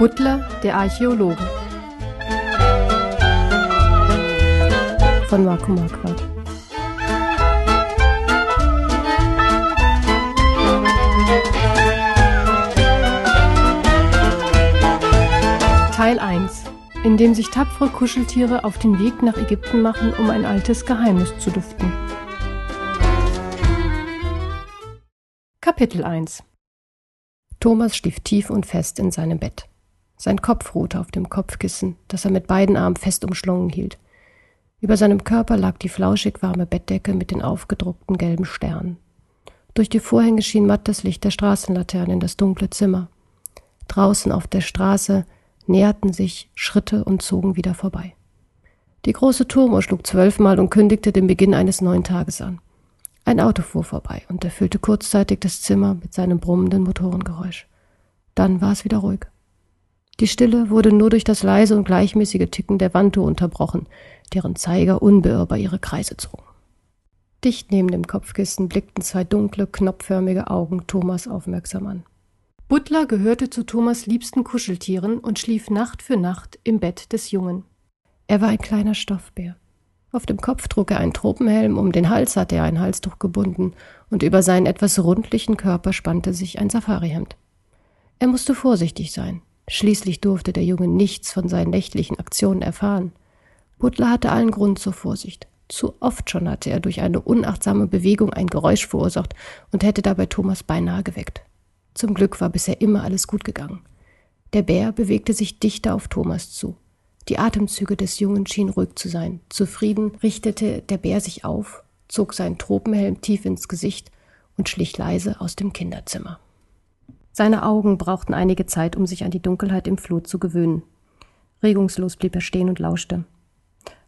Butler, der Archäologe von Marco Marquardt Teil 1 in dem sich tapfere Kuscheltiere auf den Weg nach Ägypten machen, um ein altes Geheimnis zu lüften. Kapitel 1 Thomas schlief tief und fest in seinem Bett. Sein Kopf ruhte auf dem Kopfkissen, das er mit beiden Armen fest umschlungen hielt. Über seinem Körper lag die flauschig warme Bettdecke mit den aufgedruckten gelben Sternen. Durch die Vorhänge schien matt das Licht der Straßenlaterne in das dunkle Zimmer. Draußen auf der Straße näherten sich Schritte und zogen wieder vorbei. Die große Turmuhr schlug zwölfmal und kündigte den Beginn eines neuen Tages an. Ein Auto fuhr vorbei und erfüllte kurzzeitig das Zimmer mit seinem brummenden Motorengeräusch. Dann war es wieder ruhig. Die Stille wurde nur durch das leise und gleichmäßige Ticken der Wanduhr unterbrochen, deren Zeiger unbeirrbar ihre Kreise zogen. Dicht neben dem Kopfkissen blickten zwei dunkle, knopfförmige Augen Thomas aufmerksam an. Butler gehörte zu Thomas liebsten Kuscheltieren und schlief Nacht für Nacht im Bett des Jungen. Er war ein kleiner Stoffbär. Auf dem Kopf trug er einen Tropenhelm, um den Hals hatte er ein Halstuch gebunden, und über seinen etwas rundlichen Körper spannte sich ein Safarihemd. Er musste vorsichtig sein. Schließlich durfte der Junge nichts von seinen nächtlichen Aktionen erfahren. Butler hatte allen Grund zur Vorsicht. Zu oft schon hatte er durch eine unachtsame Bewegung ein Geräusch verursacht und hätte dabei Thomas beinahe geweckt. Zum Glück war bisher immer alles gut gegangen. Der Bär bewegte sich dichter auf Thomas zu. Die Atemzüge des Jungen schienen ruhig zu sein. Zufrieden richtete der Bär sich auf, zog seinen Tropenhelm tief ins Gesicht und schlich leise aus dem Kinderzimmer. Seine Augen brauchten einige Zeit, um sich an die Dunkelheit im Flur zu gewöhnen. Regungslos blieb er stehen und lauschte.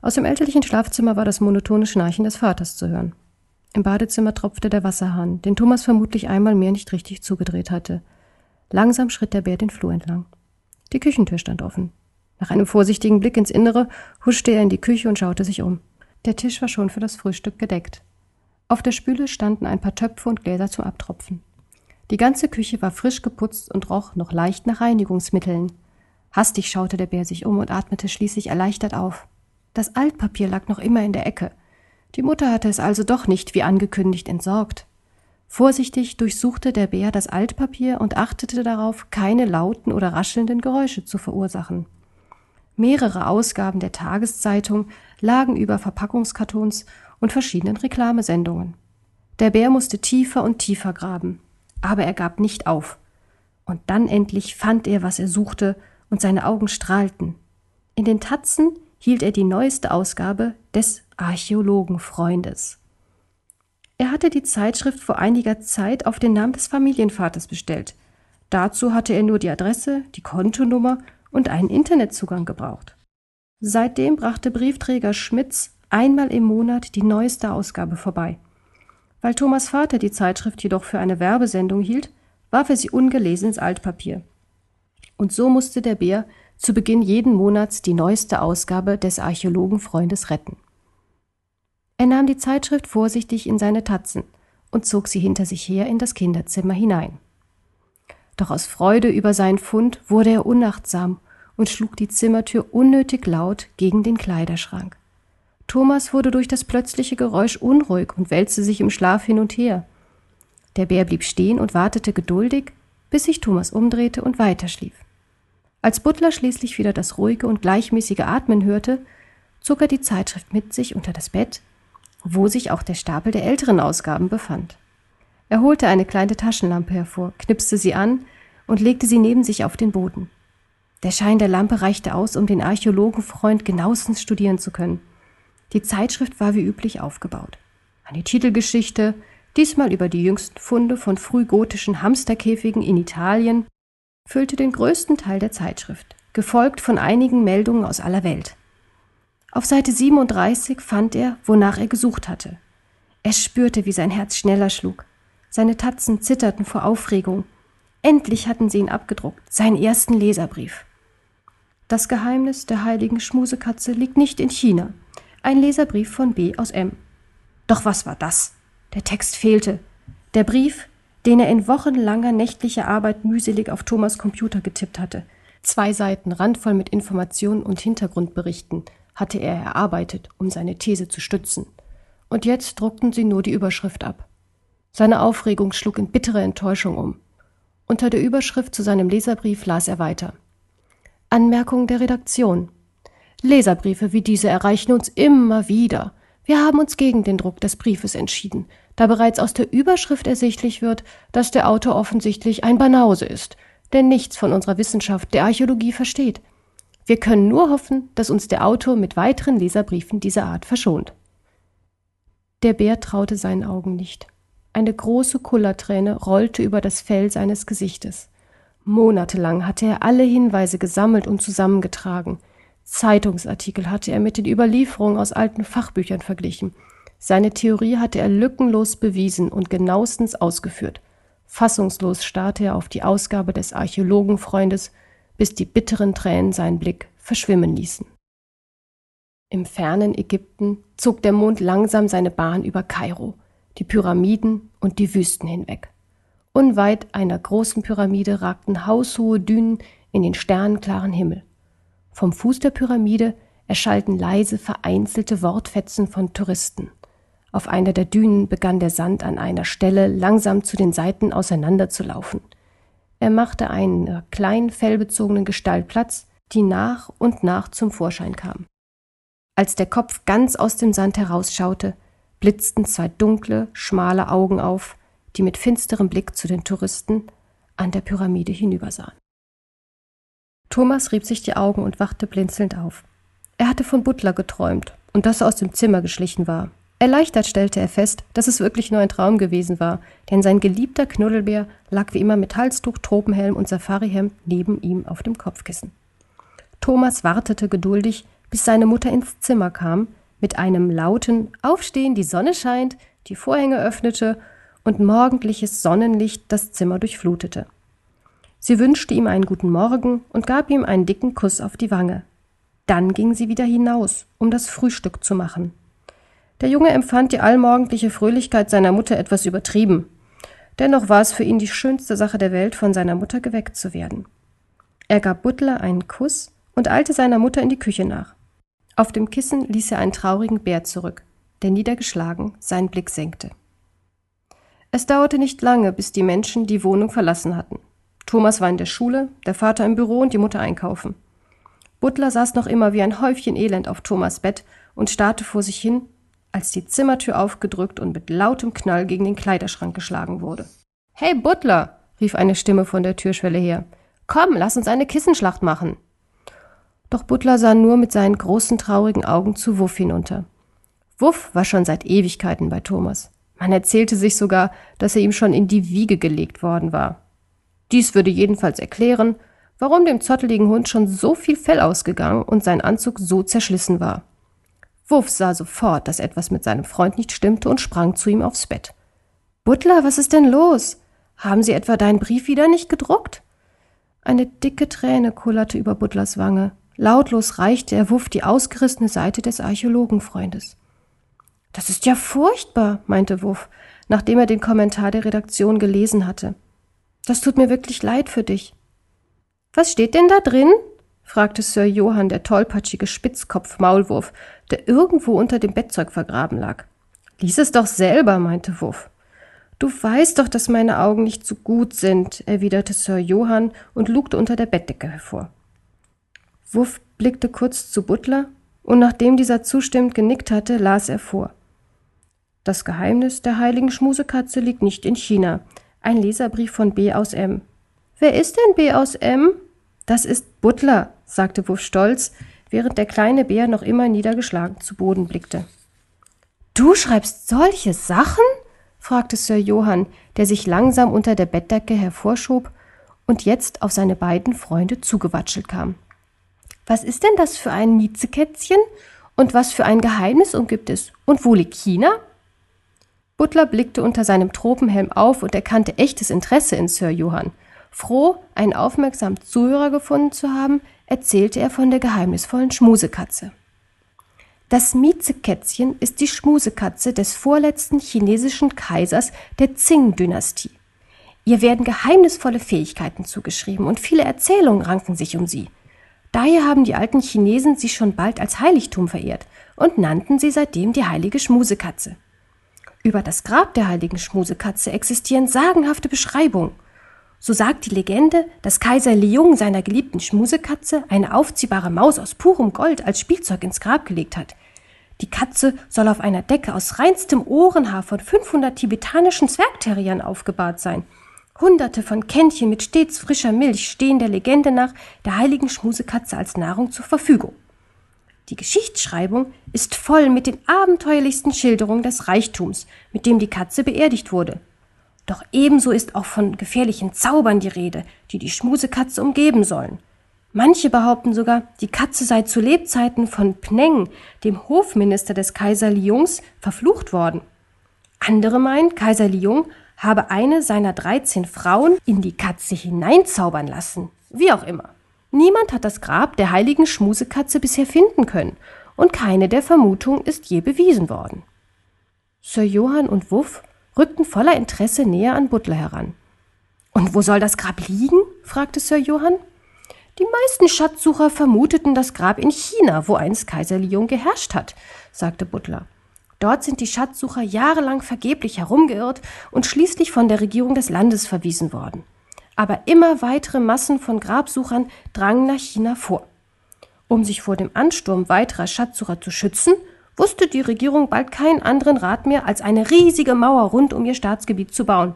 Aus dem elterlichen Schlafzimmer war das monotone Schnarchen des Vaters zu hören. Im Badezimmer tropfte der Wasserhahn, den Thomas vermutlich einmal mehr nicht richtig zugedreht hatte. Langsam schritt der Bär den Flur entlang. Die Küchentür stand offen. Nach einem vorsichtigen Blick ins Innere huschte er in die Küche und schaute sich um. Der Tisch war schon für das Frühstück gedeckt. Auf der Spüle standen ein paar Töpfe und Gläser zum Abtropfen. Die ganze Küche war frisch geputzt und roch noch leicht nach Reinigungsmitteln. Hastig schaute der Bär sich um und atmete schließlich erleichtert auf. Das Altpapier lag noch immer in der Ecke. Die Mutter hatte es also doch nicht wie angekündigt entsorgt. Vorsichtig durchsuchte der Bär das Altpapier und achtete darauf, keine lauten oder raschelnden Geräusche zu verursachen. Mehrere Ausgaben der Tageszeitung lagen über Verpackungskartons und verschiedenen Reklamesendungen. Der Bär musste tiefer und tiefer graben, aber er gab nicht auf. Und dann endlich fand er, was er suchte, und seine Augen strahlten. In den Tatzen hielt er die neueste Ausgabe des Archäologenfreundes. Er hatte die Zeitschrift vor einiger Zeit auf den Namen des Familienvaters bestellt. Dazu hatte er nur die Adresse, die Kontonummer und einen Internetzugang gebraucht. Seitdem brachte Briefträger Schmitz einmal im Monat die neueste Ausgabe vorbei. Weil Thomas Vater die Zeitschrift jedoch für eine Werbesendung hielt, warf er sie ungelesen ins Altpapier. Und so musste der Bär zu Beginn jeden Monats die neueste Ausgabe des Archäologenfreundes retten. Er nahm die Zeitschrift vorsichtig in seine Tatzen und zog sie hinter sich her in das Kinderzimmer hinein. Doch aus Freude über seinen Fund wurde er unachtsam und schlug die Zimmertür unnötig laut gegen den Kleiderschrank. Thomas wurde durch das plötzliche Geräusch unruhig und wälzte sich im Schlaf hin und her. Der Bär blieb stehen und wartete geduldig, bis sich Thomas umdrehte und weiterschlief. Als Butler schließlich wieder das ruhige und gleichmäßige Atmen hörte, zog er die Zeitschrift mit sich unter das Bett, wo sich auch der Stapel der älteren Ausgaben befand. Er holte eine kleine Taschenlampe hervor, knipste sie an und legte sie neben sich auf den Boden. Der Schein der Lampe reichte aus, um den Archäologenfreund genauestens studieren zu können. Die Zeitschrift war wie üblich aufgebaut. Eine Titelgeschichte, diesmal über die jüngsten Funde von frühgotischen Hamsterkäfigen in Italien füllte den größten Teil der Zeitschrift, gefolgt von einigen Meldungen aus aller Welt. Auf Seite 37 fand er, wonach er gesucht hatte. Er spürte, wie sein Herz schneller schlug. Seine Tatzen zitterten vor Aufregung. Endlich hatten sie ihn abgedruckt, seinen ersten Leserbrief. Das Geheimnis der heiligen Schmusekatze liegt nicht in China. Ein Leserbrief von B aus M. Doch was war das? Der Text fehlte. Der Brief den er in wochenlanger nächtlicher Arbeit mühselig auf Thomas Computer getippt hatte. Zwei Seiten randvoll mit Informationen und Hintergrundberichten hatte er erarbeitet, um seine These zu stützen. Und jetzt druckten sie nur die Überschrift ab. Seine Aufregung schlug in bittere Enttäuschung um. Unter der Überschrift zu seinem Leserbrief las er weiter. Anmerkung der Redaktion. Leserbriefe wie diese erreichen uns immer wieder. Wir haben uns gegen den Druck des Briefes entschieden, da bereits aus der Überschrift ersichtlich wird, dass der Autor offensichtlich ein Banause ist, der nichts von unserer Wissenschaft der Archäologie versteht. Wir können nur hoffen, dass uns der Autor mit weiteren Leserbriefen dieser Art verschont. Der Bär traute seinen Augen nicht. Eine große Kullerträne rollte über das Fell seines Gesichtes. Monatelang hatte er alle Hinweise gesammelt und zusammengetragen. Zeitungsartikel hatte er mit den Überlieferungen aus alten Fachbüchern verglichen. Seine Theorie hatte er lückenlos bewiesen und genauestens ausgeführt. Fassungslos starrte er auf die Ausgabe des Archäologenfreundes, bis die bitteren Tränen seinen Blick verschwimmen ließen. Im fernen Ägypten zog der Mond langsam seine Bahn über Kairo, die Pyramiden und die Wüsten hinweg. Unweit einer großen Pyramide ragten haushohe Dünen in den sternenklaren Himmel. Vom Fuß der Pyramide erschallten leise vereinzelte Wortfetzen von Touristen. Auf einer der Dünen begann der Sand an einer Stelle langsam zu den Seiten auseinanderzulaufen. Er machte einer kleinen fellbezogenen Gestalt Platz, die nach und nach zum Vorschein kam. Als der Kopf ganz aus dem Sand herausschaute, blitzten zwei dunkle, schmale Augen auf, die mit finsterem Blick zu den Touristen an der Pyramide hinübersahen. Thomas rieb sich die Augen und wachte blinzelnd auf. Er hatte von Butler geträumt und dass er aus dem Zimmer geschlichen war. Erleichtert stellte er fest, dass es wirklich nur ein Traum gewesen war, denn sein geliebter Knuddelbär lag wie immer mit Halstuch, Tropenhelm und Safarihemd neben ihm auf dem Kopfkissen. Thomas wartete geduldig, bis seine Mutter ins Zimmer kam, mit einem lauten Aufstehen, die Sonne scheint, die Vorhänge öffnete und morgendliches Sonnenlicht das Zimmer durchflutete. Sie wünschte ihm einen guten Morgen und gab ihm einen dicken Kuss auf die Wange. Dann ging sie wieder hinaus, um das Frühstück zu machen. Der Junge empfand die allmorgendliche Fröhlichkeit seiner Mutter etwas übertrieben. Dennoch war es für ihn die schönste Sache der Welt, von seiner Mutter geweckt zu werden. Er gab Butler einen Kuss und eilte seiner Mutter in die Küche nach. Auf dem Kissen ließ er einen traurigen Bär zurück, der niedergeschlagen seinen Blick senkte. Es dauerte nicht lange, bis die Menschen die Wohnung verlassen hatten. Thomas war in der Schule, der Vater im Büro und die Mutter einkaufen. Butler saß noch immer wie ein Häufchen Elend auf Thomas Bett und starrte vor sich hin, als die Zimmertür aufgedrückt und mit lautem Knall gegen den Kleiderschrank geschlagen wurde. Hey Butler, rief eine Stimme von der Türschwelle her. Komm, lass uns eine Kissenschlacht machen. Doch Butler sah nur mit seinen großen traurigen Augen zu Wuff hinunter. Wuff war schon seit Ewigkeiten bei Thomas. Man erzählte sich sogar, dass er ihm schon in die Wiege gelegt worden war. Dies würde jedenfalls erklären, warum dem zotteligen Hund schon so viel Fell ausgegangen und sein Anzug so zerschlissen war. Wuff sah sofort, dass etwas mit seinem Freund nicht stimmte und sprang zu ihm aufs Bett. Butler, was ist denn los? Haben Sie etwa deinen Brief wieder nicht gedruckt? Eine dicke Träne kullerte über Butlers Wange. Lautlos reichte er Wuff die ausgerissene Seite des Archäologenfreundes. Das ist ja furchtbar, meinte Wuff, nachdem er den Kommentar der Redaktion gelesen hatte. Das tut mir wirklich leid für dich. Was steht denn da drin? fragte Sir Johann, der tollpatschige Spitzkopf-Maulwurf, der irgendwo unter dem Bettzeug vergraben lag. Lies es doch selber, meinte Wuff. Du weißt doch, dass meine Augen nicht so gut sind, erwiderte Sir Johann und lugte unter der Bettdecke hervor. Wuff blickte kurz zu Butler, und nachdem dieser zustimmend genickt hatte, las er vor. Das Geheimnis der heiligen Schmusekatze liegt nicht in China. Ein Leserbrief von B aus M. Wer ist denn B aus M? Das ist Butler, sagte Wuff stolz, während der kleine Bär noch immer niedergeschlagen zu Boden blickte. Du schreibst solche Sachen? fragte Sir Johann, der sich langsam unter der Bettdecke hervorschob und jetzt auf seine beiden Freunde zugewatschelt kam. Was ist denn das für ein Miezekätzchen? Und was für ein Geheimnis umgibt es? Und wo liegt China? Butler blickte unter seinem Tropenhelm auf und erkannte echtes Interesse in Sir Johann. Froh, einen aufmerksamen Zuhörer gefunden zu haben, erzählte er von der geheimnisvollen Schmusekatze. Das Miezekätzchen ist die Schmusekatze des vorletzten chinesischen Kaisers der Qing-Dynastie. Ihr werden geheimnisvolle Fähigkeiten zugeschrieben und viele Erzählungen ranken sich um sie. Daher haben die alten Chinesen sie schon bald als Heiligtum verehrt und nannten sie seitdem die heilige Schmusekatze. Über das Grab der heiligen Schmusekatze existieren sagenhafte Beschreibungen. So sagt die Legende, dass Kaiser Liung seiner geliebten Schmusekatze eine aufziehbare Maus aus purem Gold als Spielzeug ins Grab gelegt hat. Die Katze soll auf einer Decke aus reinstem Ohrenhaar von 500 tibetanischen Zwergterriern aufgebahrt sein. Hunderte von Kännchen mit stets frischer Milch stehen der Legende nach der heiligen Schmusekatze als Nahrung zur Verfügung. Die Geschichtsschreibung ist voll mit den abenteuerlichsten Schilderungen des Reichtums, mit dem die Katze beerdigt wurde. Doch ebenso ist auch von gefährlichen Zaubern die Rede, die die Schmusekatze umgeben sollen. Manche behaupten sogar, die Katze sei zu Lebzeiten von Pneng, dem Hofminister des Kaiser Liungs, verflucht worden. Andere meinen, Kaiser Liung habe eine seiner 13 Frauen in die Katze hineinzaubern lassen. Wie auch immer. Niemand hat das Grab der heiligen Schmusekatze bisher finden können, und keine der Vermutungen ist je bewiesen worden. Sir Johann und Wuff rückten voller Interesse näher an Butler heran. Und wo soll das Grab liegen? fragte Sir Johann. Die meisten Schatzsucher vermuteten das Grab in China, wo einst Kaiser Lyon geherrscht hat, sagte Butler. Dort sind die Schatzsucher jahrelang vergeblich herumgeirrt und schließlich von der Regierung des Landes verwiesen worden. Aber immer weitere Massen von Grabsuchern drangen nach China vor. Um sich vor dem Ansturm weiterer Schatzsucher zu schützen, wusste die Regierung bald keinen anderen Rat mehr, als eine riesige Mauer rund um ihr Staatsgebiet zu bauen.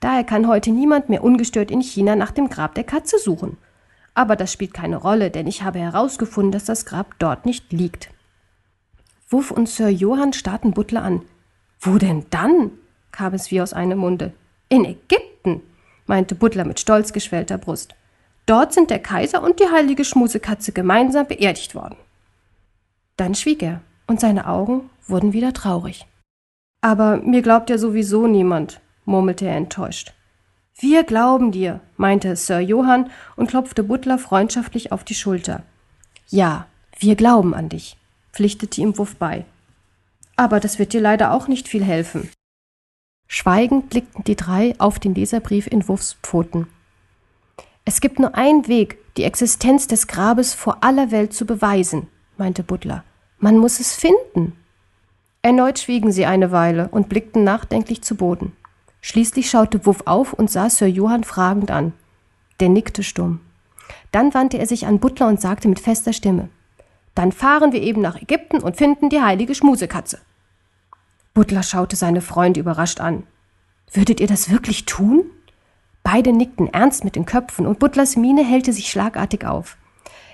Daher kann heute niemand mehr ungestört in China nach dem Grab der Katze suchen. Aber das spielt keine Rolle, denn ich habe herausgefunden, dass das Grab dort nicht liegt. Wuff und Sir Johann starrten Butler an. Wo denn dann? kam es wie aus einem Munde. In Ägypten, meinte Butler mit stolz geschwellter Brust. Dort sind der Kaiser und die heilige Schmusekatze gemeinsam beerdigt worden. Dann schwieg er, und seine Augen wurden wieder traurig. Aber mir glaubt ja sowieso niemand, murmelte er enttäuscht. Wir glauben dir, meinte Sir Johann und klopfte Butler freundschaftlich auf die Schulter. Ja, wir glauben an dich, pflichtete ihm Wuff bei. Aber das wird dir leider auch nicht viel helfen. Schweigend blickten die drei auf den Leserbrief in Wuffs Pfoten. Es gibt nur einen Weg, die Existenz des Grabes vor aller Welt zu beweisen, meinte Butler. Man muss es finden. Erneut schwiegen sie eine Weile und blickten nachdenklich zu Boden. Schließlich schaute Wuff auf und sah Sir Johann fragend an. Der nickte stumm. Dann wandte er sich an Butler und sagte mit fester Stimme: Dann fahren wir eben nach Ägypten und finden die heilige Schmusekatze. Butler schaute seine Freunde überrascht an. Würdet ihr das wirklich tun? Beide nickten ernst mit den Köpfen und Butlers Miene hellte sich schlagartig auf.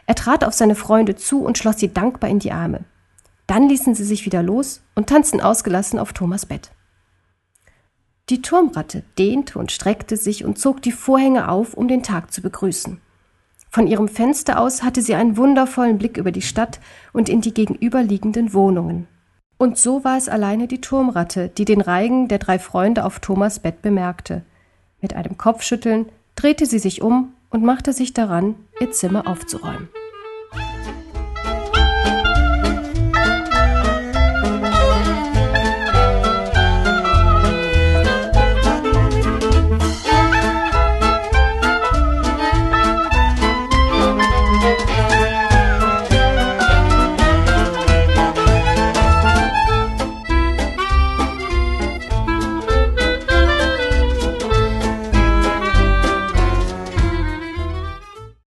Er trat auf seine Freunde zu und schloss sie dankbar in die Arme. Dann ließen sie sich wieder los und tanzten ausgelassen auf Thomas Bett. Die Turmratte dehnte und streckte sich und zog die Vorhänge auf, um den Tag zu begrüßen. Von ihrem Fenster aus hatte sie einen wundervollen Blick über die Stadt und in die gegenüberliegenden Wohnungen. Und so war es alleine die Turmratte, die den Reigen der drei Freunde auf Thomas Bett bemerkte. Mit einem Kopfschütteln drehte sie sich um und machte sich daran, ihr Zimmer aufzuräumen.